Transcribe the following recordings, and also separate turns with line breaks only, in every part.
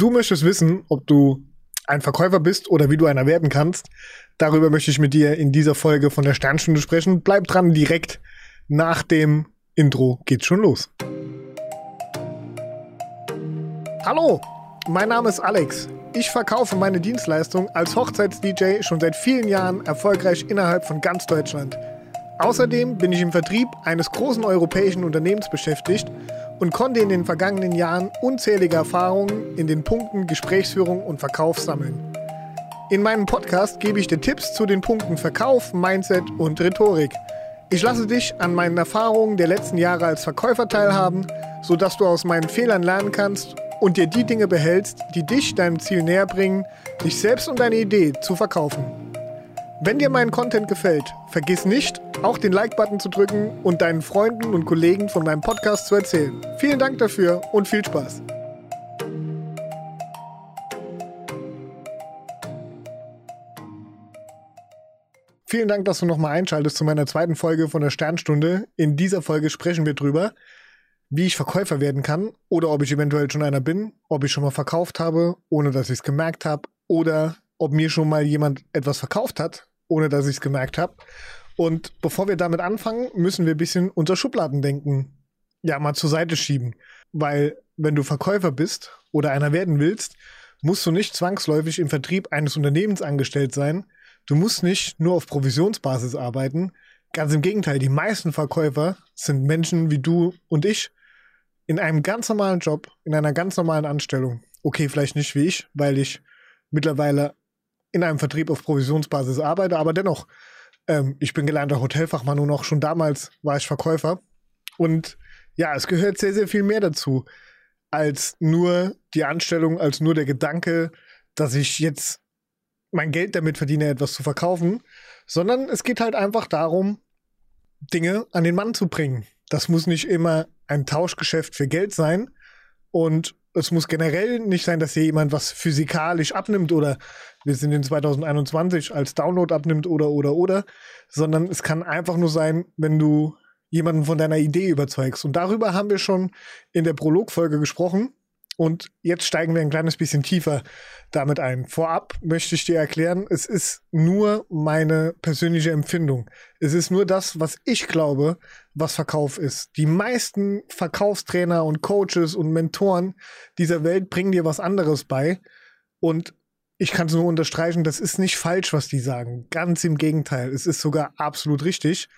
Du möchtest wissen, ob du ein Verkäufer bist oder wie du einer werden kannst. Darüber möchte ich mit dir in dieser Folge von der Sternstunde sprechen. Bleib dran, direkt nach dem Intro geht's schon los. Hallo, mein Name ist Alex. Ich verkaufe meine Dienstleistung als Hochzeits-DJ schon seit vielen Jahren erfolgreich innerhalb von ganz Deutschland. Außerdem bin ich im Vertrieb eines großen europäischen Unternehmens beschäftigt und konnte in den vergangenen Jahren unzählige Erfahrungen in den Punkten Gesprächsführung und Verkauf sammeln. In meinem Podcast gebe ich dir Tipps zu den Punkten Verkauf, Mindset und Rhetorik. Ich lasse dich an meinen Erfahrungen der letzten Jahre als Verkäufer teilhaben, sodass du aus meinen Fehlern lernen kannst und dir die Dinge behältst, die dich deinem Ziel näher bringen, dich selbst und deine Idee zu verkaufen. Wenn dir mein Content gefällt, vergiss nicht, auch den Like-Button zu drücken und deinen Freunden und Kollegen von meinem Podcast zu erzählen. Vielen Dank dafür und viel Spaß. Vielen Dank, dass du nochmal einschaltest zu meiner zweiten Folge von der Sternstunde. In dieser Folge sprechen wir drüber, wie ich Verkäufer werden kann oder ob ich eventuell schon einer bin, ob ich schon mal verkauft habe, ohne dass ich es gemerkt habe oder ob mir schon mal jemand etwas verkauft hat, ohne dass ich es gemerkt habe. Und bevor wir damit anfangen, müssen wir ein bisschen unser Schubladendenken ja mal zur Seite schieben. Weil wenn du Verkäufer bist oder einer werden willst, musst du nicht zwangsläufig im Vertrieb eines Unternehmens angestellt sein. Du musst nicht nur auf Provisionsbasis arbeiten. Ganz im Gegenteil, die meisten Verkäufer sind Menschen wie du und ich in einem ganz normalen Job, in einer ganz normalen Anstellung. Okay, vielleicht nicht wie ich, weil ich mittlerweile in einem Vertrieb auf Provisionsbasis arbeite, aber dennoch, ähm, ich bin gelernter Hotelfachmann und auch schon damals war ich Verkäufer. Und ja, es gehört sehr, sehr viel mehr dazu, als nur die Anstellung, als nur der Gedanke, dass ich jetzt mein Geld damit verdiene, etwas zu verkaufen, sondern es geht halt einfach darum, Dinge an den Mann zu bringen. Das muss nicht immer ein Tauschgeschäft für Geld sein. Und es muss generell nicht sein, dass hier jemand was physikalisch abnimmt oder wir sind in 2021 als Download abnimmt oder oder oder, sondern es kann einfach nur sein, wenn du jemanden von deiner Idee überzeugst. Und darüber haben wir schon in der Prologfolge gesprochen. Und jetzt steigen wir ein kleines bisschen tiefer damit ein. Vorab möchte ich dir erklären, es ist nur meine persönliche Empfindung. Es ist nur das, was ich glaube, was Verkauf ist. Die meisten Verkaufstrainer und Coaches und Mentoren dieser Welt bringen dir was anderes bei. Und ich kann es nur unterstreichen, das ist nicht falsch, was die sagen. Ganz im Gegenteil. Es ist sogar absolut richtig.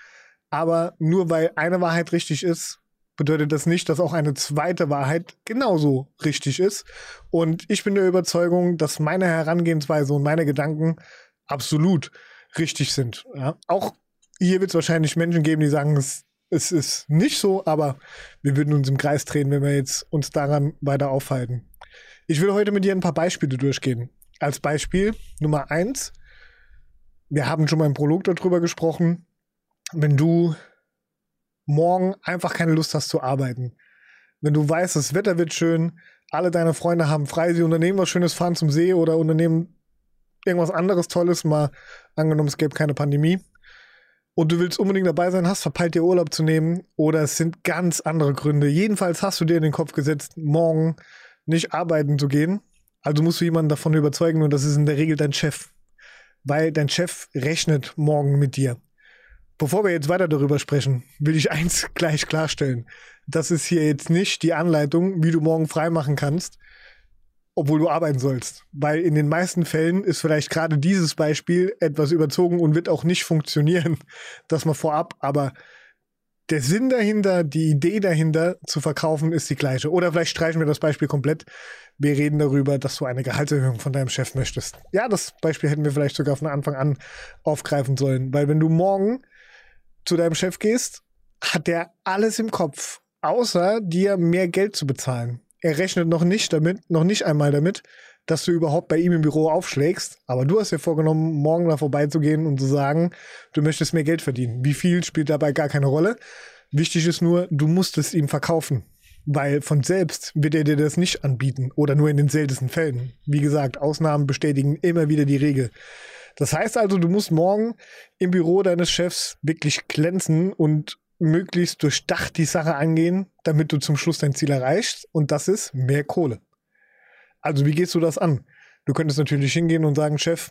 Aber nur weil eine Wahrheit richtig ist, bedeutet das nicht, dass auch eine zweite Wahrheit genauso richtig ist. Und ich bin der Überzeugung, dass meine Herangehensweise und meine Gedanken absolut richtig sind. Ja? Auch hier wird es wahrscheinlich Menschen geben, die sagen, es, es ist nicht so, aber wir würden uns im Kreis drehen, wenn wir jetzt uns daran weiter aufhalten. Ich will heute mit dir ein paar Beispiele durchgehen. Als Beispiel Nummer eins, wir haben schon mal im Prolog darüber gesprochen, wenn du morgen einfach keine Lust hast zu arbeiten. Wenn du weißt, das Wetter wird schön, alle deine Freunde haben frei, sie unternehmen was Schönes, fahren zum See oder unternehmen irgendwas anderes Tolles, mal angenommen, es gäbe keine Pandemie. Und du willst unbedingt dabei sein, hast verpeilt, dir Urlaub zu nehmen, oder es sind ganz andere Gründe. Jedenfalls hast du dir in den Kopf gesetzt, morgen nicht arbeiten zu gehen. Also musst du jemanden davon überzeugen, und das ist in der Regel dein Chef. Weil dein Chef rechnet morgen mit dir. Bevor wir jetzt weiter darüber sprechen, will ich eins gleich klarstellen. Das ist hier jetzt nicht die Anleitung, wie du morgen frei machen kannst, obwohl du arbeiten sollst. Weil in den meisten Fällen ist vielleicht gerade dieses Beispiel etwas überzogen und wird auch nicht funktionieren. Das mal vorab. Aber der Sinn dahinter, die Idee dahinter zu verkaufen, ist die gleiche. Oder vielleicht streichen wir das Beispiel komplett. Wir reden darüber, dass du eine Gehaltserhöhung von deinem Chef möchtest. Ja, das Beispiel hätten wir vielleicht sogar von Anfang an aufgreifen sollen. Weil wenn du morgen zu deinem Chef gehst, hat der alles im Kopf, außer dir mehr Geld zu bezahlen. Er rechnet noch nicht damit, noch nicht einmal damit, dass du überhaupt bei ihm im Büro aufschlägst. Aber du hast dir vorgenommen, morgen da vorbeizugehen und zu sagen, du möchtest mehr Geld verdienen. Wie viel spielt dabei gar keine Rolle. Wichtig ist nur, du musst es ihm verkaufen. Weil von selbst wird er dir das nicht anbieten oder nur in den seltensten Fällen. Wie gesagt, Ausnahmen bestätigen immer wieder die Regel. Das heißt also, du musst morgen im Büro deines Chefs wirklich glänzen und möglichst durchdacht die Sache angehen, damit du zum Schluss dein Ziel erreichst. Und das ist mehr Kohle. Also wie gehst du das an? Du könntest natürlich hingehen und sagen, Chef,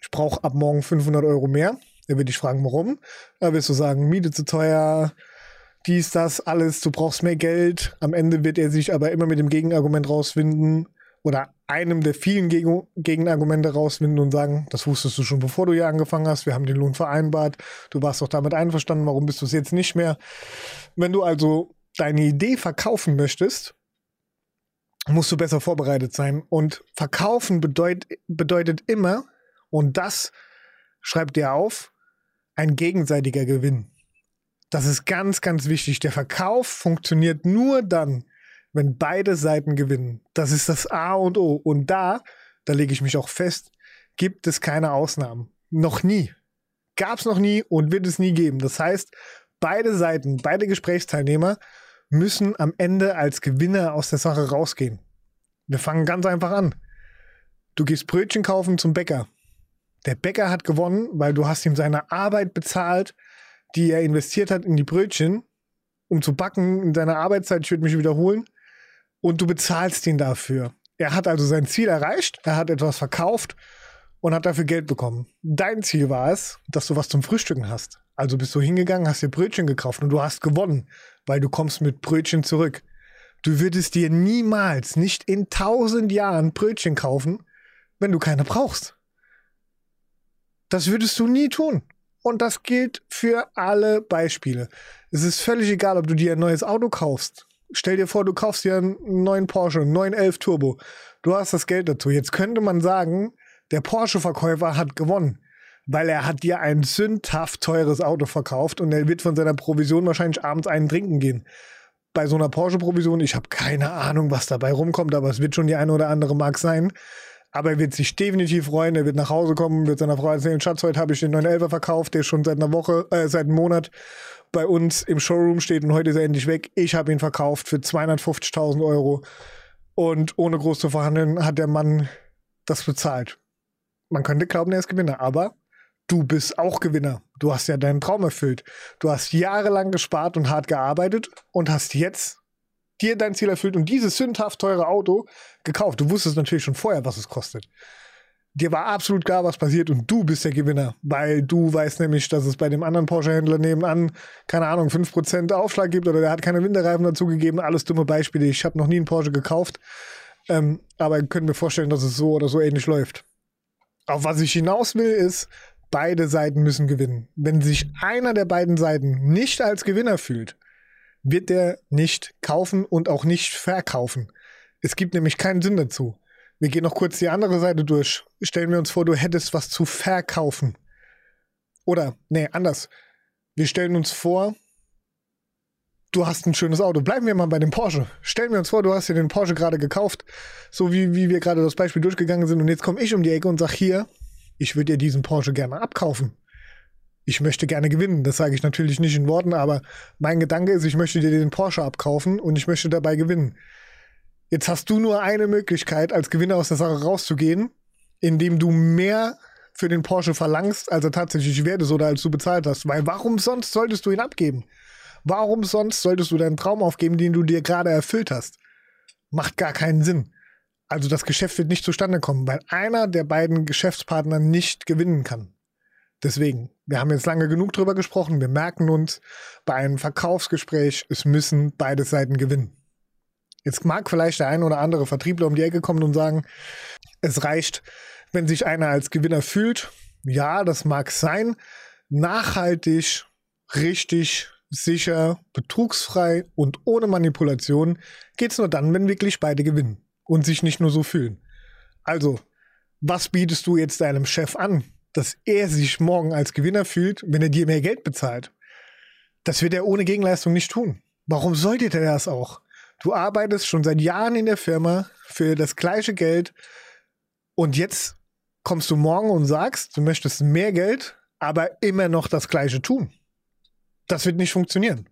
ich brauche ab morgen 500 Euro mehr. Er wird dich fragen, warum. Da wirst du sagen, Miete zu teuer, dies, das, alles, du brauchst mehr Geld. Am Ende wird er sich aber immer mit dem Gegenargument rausfinden oder einem der vielen Gegen Gegenargumente rausfinden und sagen, das wusstest du schon bevor du hier angefangen hast, wir haben den Lohn vereinbart, du warst doch damit einverstanden, warum bist du es jetzt nicht mehr? Wenn du also deine Idee verkaufen möchtest, musst du besser vorbereitet sein. Und verkaufen bedeut, bedeutet immer, und das schreibt dir auf, ein gegenseitiger Gewinn. Das ist ganz, ganz wichtig. Der Verkauf funktioniert nur dann, wenn beide Seiten gewinnen. Das ist das A und O. Und da, da lege ich mich auch fest, gibt es keine Ausnahmen. Noch nie. Gab es noch nie und wird es nie geben. Das heißt, beide Seiten, beide Gesprächsteilnehmer müssen am Ende als Gewinner aus der Sache rausgehen. Wir fangen ganz einfach an. Du gehst Brötchen kaufen zum Bäcker. Der Bäcker hat gewonnen, weil du hast ihm seine Arbeit bezahlt, die er investiert hat in die Brötchen, um zu backen in seiner Arbeitszeit, ich würde mich wiederholen, und du bezahlst ihn dafür. Er hat also sein Ziel erreicht, er hat etwas verkauft und hat dafür Geld bekommen. Dein Ziel war es, dass du was zum Frühstücken hast. Also bist du hingegangen, hast dir Brötchen gekauft und du hast gewonnen, weil du kommst mit Brötchen zurück. Du würdest dir niemals, nicht in tausend Jahren Brötchen kaufen, wenn du keine brauchst. Das würdest du nie tun. Und das gilt für alle Beispiele. Es ist völlig egal, ob du dir ein neues Auto kaufst. Stell dir vor, du kaufst dir einen neuen Porsche, einen 911 Turbo. Du hast das Geld dazu. Jetzt könnte man sagen, der Porsche-Verkäufer hat gewonnen, weil er hat dir ein sündhaft teures Auto verkauft und er wird von seiner Provision wahrscheinlich abends einen trinken gehen. Bei so einer Porsche-Provision, ich habe keine Ahnung, was dabei rumkommt, aber es wird schon die eine oder andere Mark sein. Aber er wird sich definitiv freuen. Er wird nach Hause kommen, wird seiner Frau erzählen, Schatz, heute habe ich den 911er verkauft, der schon seit einer Woche, äh, seit einem Monat bei uns im Showroom steht und heute ist er endlich weg. Ich habe ihn verkauft für 250.000 Euro. Und ohne groß zu verhandeln hat der Mann das bezahlt. Man könnte glauben, er ist Gewinner, aber du bist auch Gewinner. Du hast ja deinen Traum erfüllt. Du hast jahrelang gespart und hart gearbeitet und hast jetzt dir dein Ziel erfüllt und dieses sündhaft teure Auto gekauft. Du wusstest natürlich schon vorher, was es kostet. Dir war absolut klar, was passiert und du bist der Gewinner, weil du weißt nämlich, dass es bei dem anderen Porsche-Händler nebenan, keine Ahnung, 5% Aufschlag gibt oder der hat keine Winterreifen dazugegeben. Alles dumme Beispiele. Ich habe noch nie einen Porsche gekauft, ähm, aber können mir vorstellen, dass es so oder so ähnlich läuft. Auf was ich hinaus will, ist, beide Seiten müssen gewinnen. Wenn sich einer der beiden Seiten nicht als Gewinner fühlt, wird der nicht kaufen und auch nicht verkaufen. Es gibt nämlich keinen Sinn dazu. Wir gehen noch kurz die andere Seite durch. Stellen wir uns vor, du hättest was zu verkaufen. Oder, nee, anders. Wir stellen uns vor, du hast ein schönes Auto. Bleiben wir mal bei dem Porsche. Stellen wir uns vor, du hast dir den Porsche gerade gekauft, so wie, wie wir gerade das Beispiel durchgegangen sind. Und jetzt komme ich um die Ecke und sage hier, ich würde dir diesen Porsche gerne abkaufen ich möchte gerne gewinnen. Das sage ich natürlich nicht in Worten, aber mein Gedanke ist, ich möchte dir den Porsche abkaufen und ich möchte dabei gewinnen. Jetzt hast du nur eine Möglichkeit, als Gewinner aus der Sache rauszugehen, indem du mehr für den Porsche verlangst, als er tatsächlich wert ist oder als du bezahlt hast. Weil warum sonst solltest du ihn abgeben? Warum sonst solltest du deinen Traum aufgeben, den du dir gerade erfüllt hast? Macht gar keinen Sinn. Also das Geschäft wird nicht zustande kommen, weil einer der beiden Geschäftspartner nicht gewinnen kann. Deswegen, wir haben jetzt lange genug drüber gesprochen. Wir merken uns bei einem Verkaufsgespräch, es müssen beide Seiten gewinnen. Jetzt mag vielleicht der ein oder andere Vertriebler um die Ecke kommen und sagen, es reicht, wenn sich einer als Gewinner fühlt. Ja, das mag sein. Nachhaltig, richtig, sicher, betrugsfrei und ohne Manipulation geht es nur dann, wenn wirklich beide gewinnen und sich nicht nur so fühlen. Also, was bietest du jetzt deinem Chef an? Dass er sich morgen als Gewinner fühlt, wenn er dir mehr Geld bezahlt. Das wird er ohne Gegenleistung nicht tun. Warum sollte er das auch? Du arbeitest schon seit Jahren in der Firma für das gleiche Geld und jetzt kommst du morgen und sagst, du möchtest mehr Geld, aber immer noch das gleiche tun. Das wird nicht funktionieren.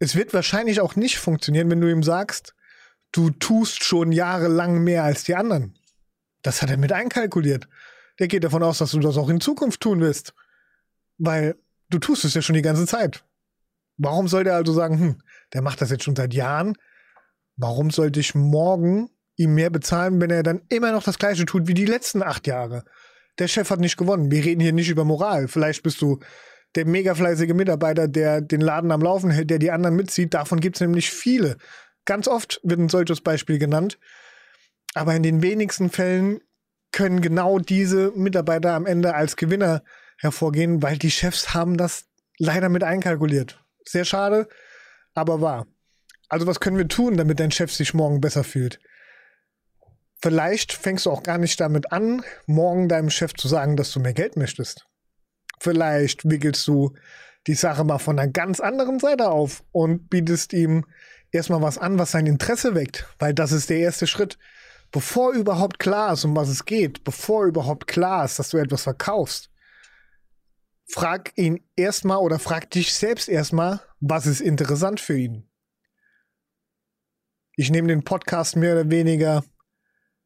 Es wird wahrscheinlich auch nicht funktionieren, wenn du ihm sagst, du tust schon jahrelang mehr als die anderen. Das hat er mit einkalkuliert der geht davon aus, dass du das auch in Zukunft tun wirst. Weil du tust es ja schon die ganze Zeit. Warum soll der also sagen, hm, der macht das jetzt schon seit Jahren? Warum sollte ich morgen ihm mehr bezahlen, wenn er dann immer noch das Gleiche tut wie die letzten acht Jahre. Der Chef hat nicht gewonnen. Wir reden hier nicht über Moral. Vielleicht bist du der mega fleißige Mitarbeiter, der den Laden am Laufen hält, der die anderen mitzieht. Davon gibt es nämlich viele. Ganz oft wird ein solches Beispiel genannt. Aber in den wenigsten Fällen können genau diese Mitarbeiter am Ende als Gewinner hervorgehen, weil die Chefs haben das leider mit einkalkuliert. Sehr schade, aber wahr. Also was können wir tun, damit dein Chef sich morgen besser fühlt? Vielleicht fängst du auch gar nicht damit an, morgen deinem Chef zu sagen, dass du mehr Geld möchtest. Vielleicht wickelst du die Sache mal von einer ganz anderen Seite auf und bietest ihm erstmal was an, was sein Interesse weckt, weil das ist der erste Schritt. Bevor überhaupt klar ist, um was es geht, bevor überhaupt klar ist, dass du etwas verkaufst, frag ihn erstmal oder frag dich selbst erstmal, was ist interessant für ihn. Ich nehme den Podcast mehr oder weniger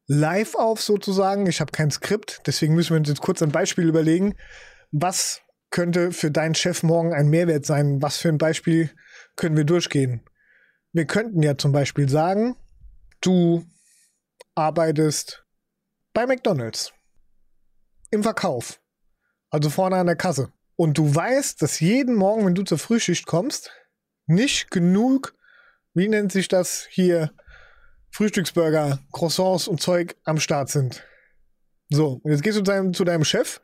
live auf sozusagen. Ich habe kein Skript, deswegen müssen wir uns jetzt kurz ein Beispiel überlegen. Was könnte für deinen Chef morgen ein Mehrwert sein? Was für ein Beispiel können wir durchgehen? Wir könnten ja zum Beispiel sagen, du arbeitest bei McDonald's im Verkauf, also vorne an der Kasse. Und du weißt, dass jeden Morgen, wenn du zur Frühschicht kommst, nicht genug, wie nennt sich das hier, Frühstücksburger, Croissants und Zeug am Start sind. So, und jetzt gehst du zu deinem, zu deinem Chef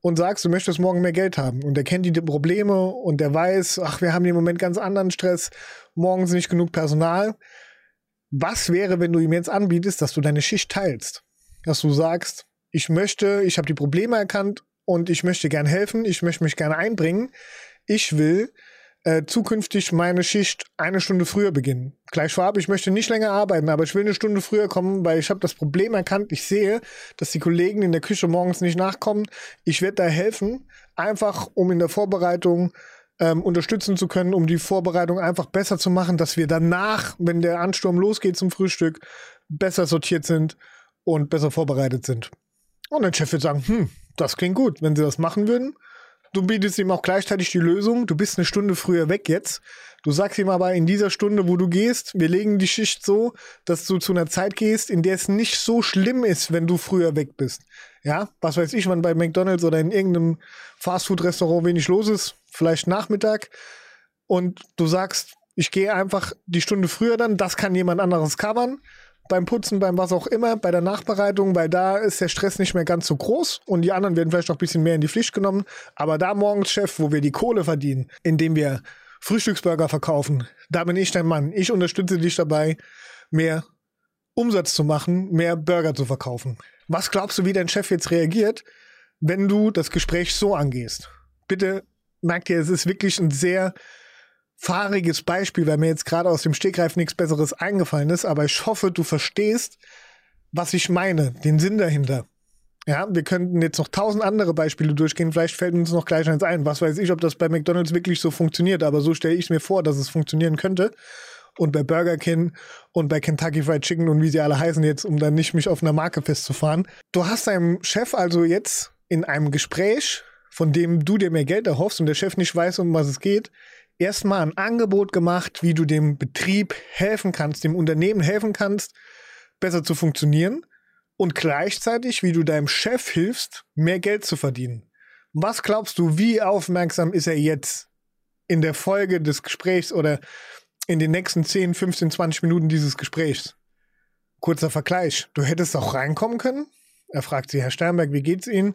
und sagst, du möchtest morgen mehr Geld haben. Und der kennt die Probleme und der weiß, ach, wir haben im Moment ganz anderen Stress, morgen ist nicht genug Personal. Was wäre, wenn du ihm jetzt anbietest, dass du deine Schicht teilst? Dass du sagst, ich möchte, ich habe die Probleme erkannt und ich möchte gern helfen, ich möchte mich gerne einbringen. Ich will äh, zukünftig meine Schicht eine Stunde früher beginnen. Gleich vorab, ich möchte nicht länger arbeiten, aber ich will eine Stunde früher kommen, weil ich habe das Problem erkannt. Ich sehe, dass die Kollegen in der Küche morgens nicht nachkommen. Ich werde da helfen, einfach um in der Vorbereitung ähm, unterstützen zu können, um die Vorbereitung einfach besser zu machen, dass wir danach, wenn der Ansturm losgeht zum Frühstück, besser sortiert sind und besser vorbereitet sind. Und der Chef wird sagen, hm, das klingt gut. Wenn sie das machen würden, Du bietest ihm auch gleichzeitig die Lösung. Du bist eine Stunde früher weg jetzt. Du sagst ihm aber in dieser Stunde, wo du gehst, wir legen die Schicht so, dass du zu einer Zeit gehst, in der es nicht so schlimm ist, wenn du früher weg bist. Ja, was weiß ich, wann bei McDonalds oder in irgendeinem Fastfood-Restaurant wenig los ist, vielleicht Nachmittag. Und du sagst, ich gehe einfach die Stunde früher dann, das kann jemand anderes covern beim Putzen, beim was auch immer, bei der Nachbereitung, weil da ist der Stress nicht mehr ganz so groß und die anderen werden vielleicht noch ein bisschen mehr in die Pflicht genommen. Aber da morgens, Chef, wo wir die Kohle verdienen, indem wir Frühstücksburger verkaufen, da bin ich dein Mann. Ich unterstütze dich dabei, mehr Umsatz zu machen, mehr Burger zu verkaufen. Was glaubst du, wie dein Chef jetzt reagiert, wenn du das Gespräch so angehst? Bitte merkt ihr, es ist wirklich ein sehr fahriges Beispiel, weil mir jetzt gerade aus dem Stegreif nichts Besseres eingefallen ist, aber ich hoffe, du verstehst, was ich meine, den Sinn dahinter. Ja, wir könnten jetzt noch tausend andere Beispiele durchgehen, vielleicht fällt uns noch gleich eins ein. Was weiß ich, ob das bei McDonalds wirklich so funktioniert, aber so stelle ich es mir vor, dass es funktionieren könnte. Und bei Burger King und bei Kentucky Fried Chicken und wie sie alle heißen jetzt, um dann nicht mich auf einer Marke festzufahren. Du hast deinem Chef also jetzt in einem Gespräch, von dem du dir mehr Geld erhoffst und der Chef nicht weiß, um was es geht, erstmal ein Angebot gemacht, wie du dem Betrieb helfen kannst, dem Unternehmen helfen kannst, besser zu funktionieren und gleichzeitig, wie du deinem Chef hilfst, mehr Geld zu verdienen. Was glaubst du, wie aufmerksam ist er jetzt in der Folge des Gesprächs oder in den nächsten 10, 15, 20 Minuten dieses Gesprächs? Kurzer Vergleich. Du hättest auch reinkommen können. Er fragt sie, Herr Sternberg, wie geht's Ihnen?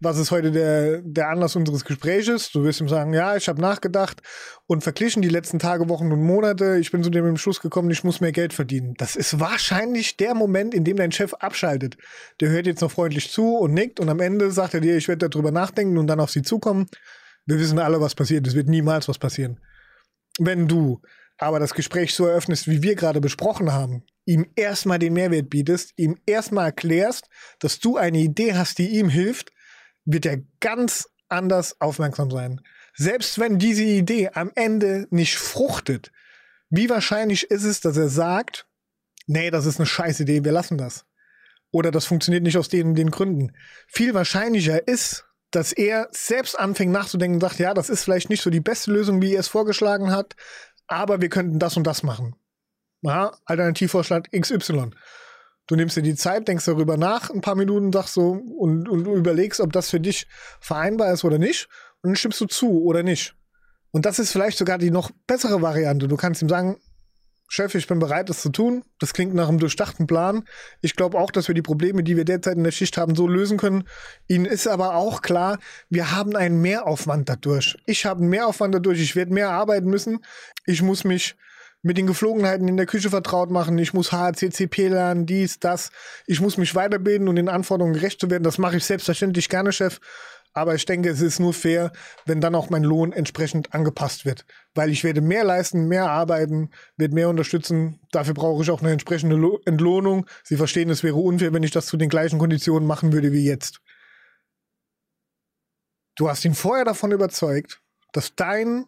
Was ist heute der, der Anlass unseres Gespräches? Du wirst ihm sagen, ja, ich habe nachgedacht und verglichen die letzten Tage, Wochen und Monate. Ich bin zu dem Schluss gekommen, ich muss mehr Geld verdienen. Das ist wahrscheinlich der Moment, in dem dein Chef abschaltet. Der hört jetzt noch freundlich zu und nickt und am Ende sagt er dir, ich werde darüber nachdenken und dann auf sie zukommen. Wir wissen alle, was passiert. Es wird niemals was passieren. Wenn du aber das Gespräch so eröffnest, wie wir gerade besprochen haben, ihm erstmal den Mehrwert bietest, ihm erstmal erklärst, dass du eine Idee hast, die ihm hilft, wird er ganz anders aufmerksam sein. Selbst wenn diese Idee am Ende nicht fruchtet, wie wahrscheinlich ist es, dass er sagt, nee, das ist eine scheiß Idee, wir lassen das. Oder das funktioniert nicht aus den, den Gründen. Viel wahrscheinlicher ist, dass er selbst anfängt nachzudenken und sagt, ja, das ist vielleicht nicht so die beste Lösung, wie er es vorgeschlagen hat, aber wir könnten das und das machen. Ja, Alternativvorschlag XY. Du nimmst dir die Zeit, denkst darüber nach, ein paar Minuten, sagst so und, und überlegst, ob das für dich vereinbar ist oder nicht. Und dann stimmst du zu oder nicht. Und das ist vielleicht sogar die noch bessere Variante. Du kannst ihm sagen, Chef, ich bin bereit, das zu tun. Das klingt nach einem durchdachten Plan. Ich glaube auch, dass wir die Probleme, die wir derzeit in der Schicht haben, so lösen können. Ihnen ist aber auch klar, wir haben einen Mehraufwand dadurch. Ich habe einen Mehraufwand dadurch. Ich werde mehr arbeiten müssen. Ich muss mich mit den Geflogenheiten in der Küche vertraut machen. Ich muss HACCP lernen, dies, das. Ich muss mich weiterbilden und den Anforderungen gerecht zu werden. Das mache ich selbstverständlich gerne, Chef. Aber ich denke, es ist nur fair, wenn dann auch mein Lohn entsprechend angepasst wird. Weil ich werde mehr leisten, mehr arbeiten, werde mehr unterstützen. Dafür brauche ich auch eine entsprechende Entlohnung. Sie verstehen, es wäre unfair, wenn ich das zu den gleichen Konditionen machen würde wie jetzt. Du hast ihn vorher davon überzeugt, dass dein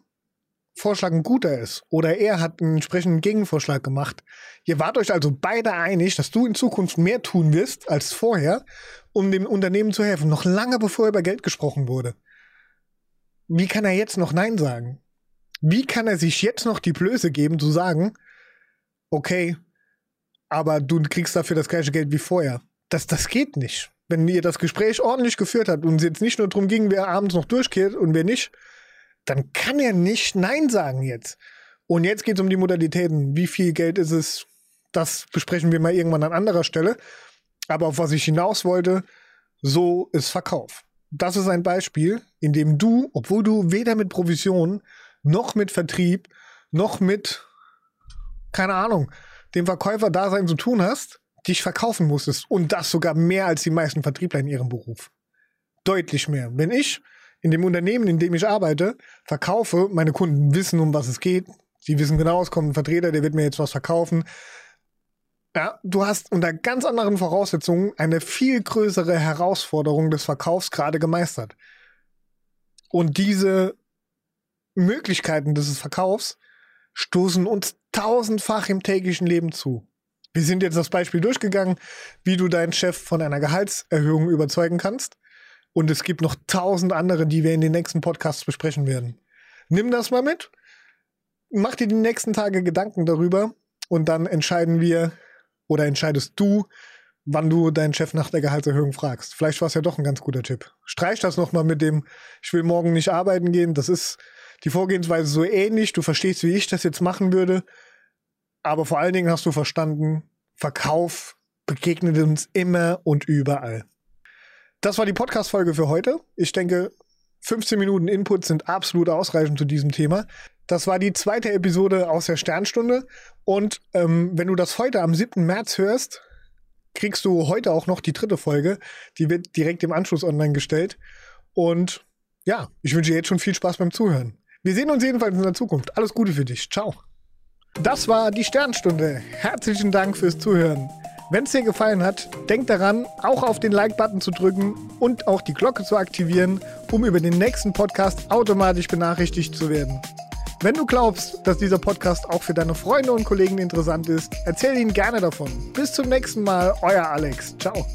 Vorschlag ein guter ist oder er hat einen entsprechenden Gegenvorschlag gemacht. Ihr wart euch also beide einig, dass du in Zukunft mehr tun wirst als vorher, um dem Unternehmen zu helfen, noch lange bevor über Geld gesprochen wurde. Wie kann er jetzt noch Nein sagen? Wie kann er sich jetzt noch die Blöße geben, zu sagen, okay, aber du kriegst dafür das gleiche Geld wie vorher? Das, das geht nicht. Wenn ihr das Gespräch ordentlich geführt habt und es jetzt nicht nur darum ging, wer abends noch durchkehrt und wer nicht, dann kann er nicht Nein sagen jetzt. Und jetzt geht es um die Modalitäten. Wie viel Geld ist es? Das besprechen wir mal irgendwann an anderer Stelle. Aber auf was ich hinaus wollte, so ist Verkauf. Das ist ein Beispiel, in dem du, obwohl du weder mit Provision noch mit Vertrieb noch mit, keine Ahnung, dem Verkäufer-Dasein zu tun hast, dich verkaufen musstest. Und das sogar mehr als die meisten Vertriebler in ihrem Beruf. Deutlich mehr. Wenn ich in dem Unternehmen, in dem ich arbeite, verkaufe, meine Kunden wissen, um was es geht. Sie wissen genau, es kommt ein Vertreter, der wird mir jetzt was verkaufen. Ja, du hast unter ganz anderen Voraussetzungen eine viel größere Herausforderung des Verkaufs gerade gemeistert. Und diese Möglichkeiten des Verkaufs stoßen uns tausendfach im täglichen Leben zu. Wir sind jetzt das Beispiel durchgegangen, wie du deinen Chef von einer Gehaltserhöhung überzeugen kannst. Und es gibt noch tausend andere, die wir in den nächsten Podcasts besprechen werden. Nimm das mal mit, mach dir die nächsten Tage Gedanken darüber und dann entscheiden wir oder entscheidest du, wann du deinen Chef nach der Gehaltserhöhung fragst. Vielleicht war es ja doch ein ganz guter Tipp. Streich das nochmal mit dem, ich will morgen nicht arbeiten gehen. Das ist die Vorgehensweise so ähnlich. Du verstehst, wie ich das jetzt machen würde. Aber vor allen Dingen hast du verstanden, Verkauf begegnet uns immer und überall. Das war die Podcast-Folge für heute. Ich denke, 15 Minuten Input sind absolut ausreichend zu diesem Thema. Das war die zweite Episode aus der Sternstunde. Und ähm, wenn du das heute am 7. März hörst, kriegst du heute auch noch die dritte Folge. Die wird direkt im Anschluss online gestellt. Und ja, ich wünsche dir jetzt schon viel Spaß beim Zuhören. Wir sehen uns jedenfalls in der Zukunft. Alles Gute für dich. Ciao. Das war die Sternstunde. Herzlichen Dank fürs Zuhören. Wenn es dir gefallen hat, denk daran, auch auf den Like-Button zu drücken und auch die Glocke zu aktivieren, um über den nächsten Podcast automatisch benachrichtigt zu werden. Wenn du glaubst, dass dieser Podcast auch für deine Freunde und Kollegen interessant ist, erzähl ihnen gerne davon. Bis zum nächsten Mal, euer Alex. Ciao.